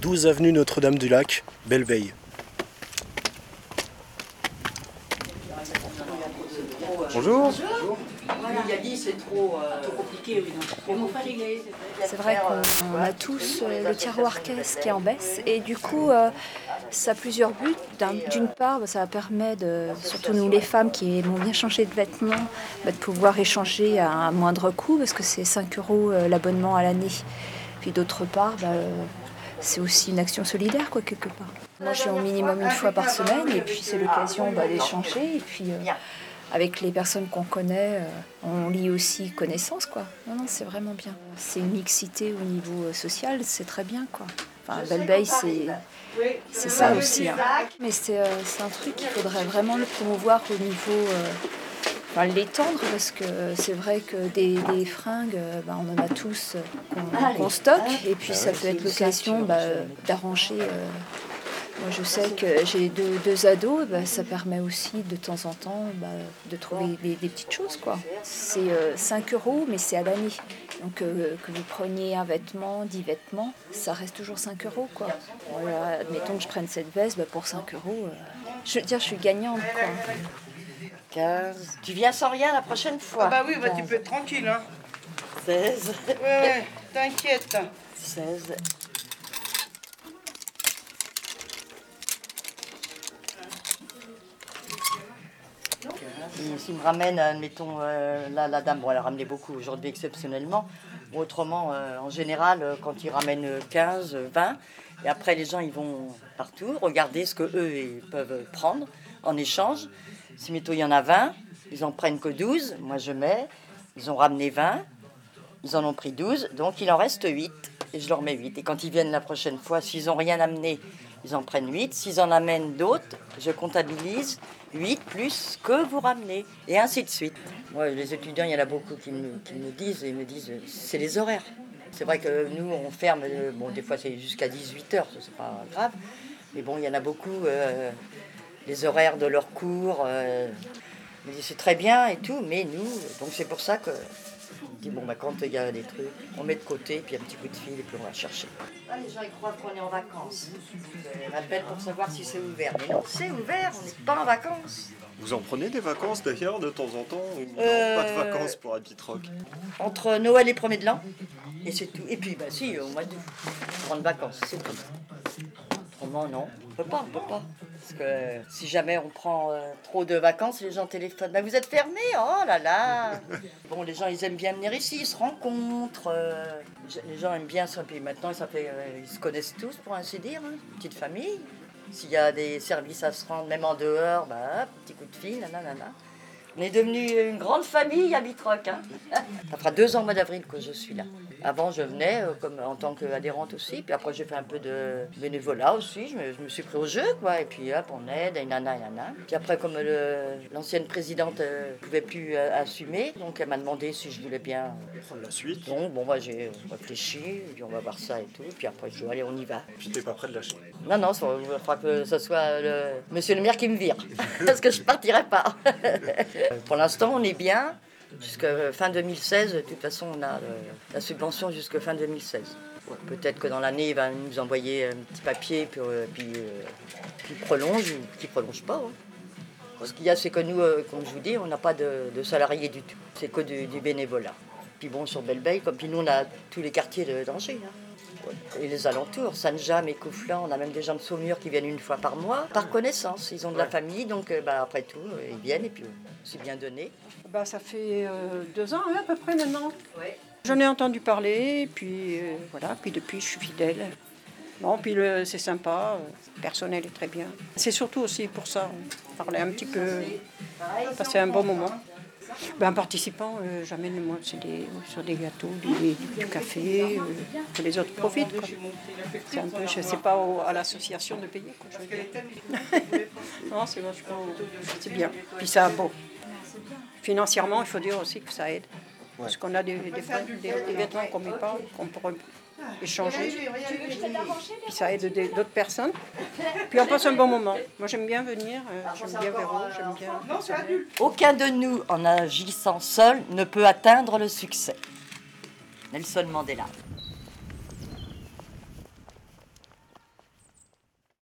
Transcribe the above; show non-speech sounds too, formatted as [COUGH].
12 avenue Notre-Dame-du-Lac, Belleveille. Bonjour. Il a dit c'est trop, compliqué. C'est vrai qu'on a tous euh, le tiroir caisse qui est en baisse et du coup euh, ça a plusieurs buts. D'un- D'une part, bah, ça permet, de, surtout nous les femmes qui aimons bien changer de vêtements, bah, de pouvoir échanger à un moindre coût parce que c'est 5 euros euh, l'abonnement à l'année. Puis d'autre part, bah, euh, c'est aussi une action solidaire quoi quelque part. Moi je suis au minimum une fois par semaine et puis c'est l'occasion bah, d'échanger et puis euh, avec les personnes qu'on connaît, euh, on lit aussi connaissance, quoi. Non, non, c'est vraiment bien. C'est une mixité au niveau euh, social, c'est très bien, quoi. Enfin, Belle c'est c'est ça aussi. hein. Mais c'est euh, c'est un truc qu'il faudrait vraiment le promouvoir au niveau... Enfin, l'étendre parce que c'est vrai que des, des fringues, euh, bah, on en a tous euh, qu'on qu'on stocke et puis ça peut être l'occasion bah, d'arranger euh, moi, je sais que j'ai deux, deux ados, bah, ça permet aussi de temps en temps bah, de trouver des, des petites choses. quoi. C'est euh, 5 euros, mais c'est à l'année. Donc, euh, que vous preniez un vêtement, 10 vêtements, ça reste toujours 5 euros. Quoi. Voilà, admettons que je prenne cette veste, bah, pour 5 euros, euh, je veux dire, je suis gagnante. Quoi. 15. Tu viens sans rien la prochaine fois. Ah bah oui, bah tu peux être tranquille, hein. 16. Ouais, ouais, t'inquiète. 16. S'il me ramène, admettons, euh, là, la dame, bon, elle a ramené beaucoup aujourd'hui exceptionnellement. Bon, autrement, euh, en général, euh, quand ils ramènent 15, 20, et après les gens, ils vont partout regarder ce que eux ils peuvent prendre en échange. Si, mettons, il y en a 20, ils en prennent que 12, moi je mets, ils ont ramené 20, ils en ont pris 12, donc il en reste 8. Et je leur mets 8. Et quand ils viennent la prochaine fois, s'ils n'ont rien amené, ils en prennent 8. S'ils en amènent d'autres, je comptabilise 8 plus que vous ramenez. Et ainsi de suite. Moi, les étudiants, il y en a beaucoup qui me, disent, et me disent, c'est les horaires. C'est vrai que nous, on ferme, euh, bon, des fois c'est jusqu'à 18h, ça c'est pas grave. Mais bon, il y en a beaucoup, euh, les horaires de leurs cours. euh, ils me disent, c'est très bien et tout, mais nous, donc c'est pour ça que dit, bon, bah, quand il y a des trucs, on met de côté, puis un petit coup de fil, et puis on va chercher. Ah, les gens, ils croient qu'on est en vacances. On appelle pour savoir si c'est ouvert. Mais non, c'est ouvert, on n'est pas en vacances. Vous en prenez des vacances d'ailleurs de temps en temps ou non, Euh, Pas de vacances pour Habitrock. Entre Noël et 1er de l'an, et c'est tout. Et puis, bah si, au mois d'août, grande vacances, c'est tout. Autrement, non, on peut pas, on peut pas. Parce que si jamais on prend euh, trop de vacances, les gens téléphonent. Bah, vous êtes fermés Oh là là Bon, les gens, ils aiment bien venir ici, ils se rencontrent. euh, les gens aiment bien ça. Puis maintenant, euh, ils se connaissent tous, pour ainsi dire. hein. Petite famille. S'il y a des services à se rendre, même en dehors, bah, petit coup de fil, nanana. On est devenu une grande famille à Bitroc. Hein. Ça fera deux ans au mois d'avril que je suis là. Avant, je venais euh, comme en tant qu'adhérente aussi. Puis après, j'ai fait un peu de bénévolat aussi. Je me, je me suis pris au jeu, quoi. Et puis, hop, on aide, et nana, et nana. Puis après, comme l'ancienne présidente ne pouvait plus euh, assumer, donc elle m'a demandé si je voulais bien. Prendre la suite. Donc, bon, moi, j'ai réfléchi. puis on va voir ça et tout. Puis après, je dis, allez, on y va. Puis t'es pas près de lâcher? Non, non, il faudra que ce soit le monsieur le maire qui me vire. [LAUGHS] Parce que je partirai pas. [LAUGHS] Pour l'instant, on est bien. Jusqu'à fin 2016, de toute façon, on a euh, la subvention jusqu'à fin 2016. Peut-être que dans l'année, il va nous envoyer un petit papier, puis, euh, puis, euh, prolonge ou qui prolonge pas. hein. Ce qu'il y a, c'est que nous, comme je vous dis, on n'a pas de, salariés du tout. C'est que du, bénévolat. Puis bon, sur Belle-Beille, comme puis nous, on a tous les quartiers de danger. Et les alentours, Saint-Jam et Couflin, on a même des gens de Saumur qui viennent une fois par mois, par connaissance. Ils ont de la famille, donc euh, bah, après tout, euh, ils viennent et puis euh, c'est bien donné. Bah, ça fait euh, deux ans hein, à peu près maintenant. J'en ai entendu parler, puis euh, voilà, puis depuis je suis fidèle. Bon, puis c'est sympa, le personnel est très bien. C'est surtout aussi pour ça, euh, parler un petit peu, passer un bon moment. Ben, en participant, euh, j'amène moi sur des gâteaux, du café, euh, que les autres profitent. quoi. C'est un peu, je sais pas à l'association de payer. Quoi, je [LAUGHS] non, c'est vachement, c'est bien. Puis ça, bon, financièrement, il faut dire aussi que ça aide. Parce qu'on a des, des, des- des vêtements qu'on met pas, qu'on pourrait échanger. Puis ça aide d'autres personnes. Puis on passe un bon moment. Moi j'aime bien venir, euh, j'aime bien Véro, j'aime bien. Aucun de nous, en agissant seul, ne peut atteindre le succès. Nelson Mandela.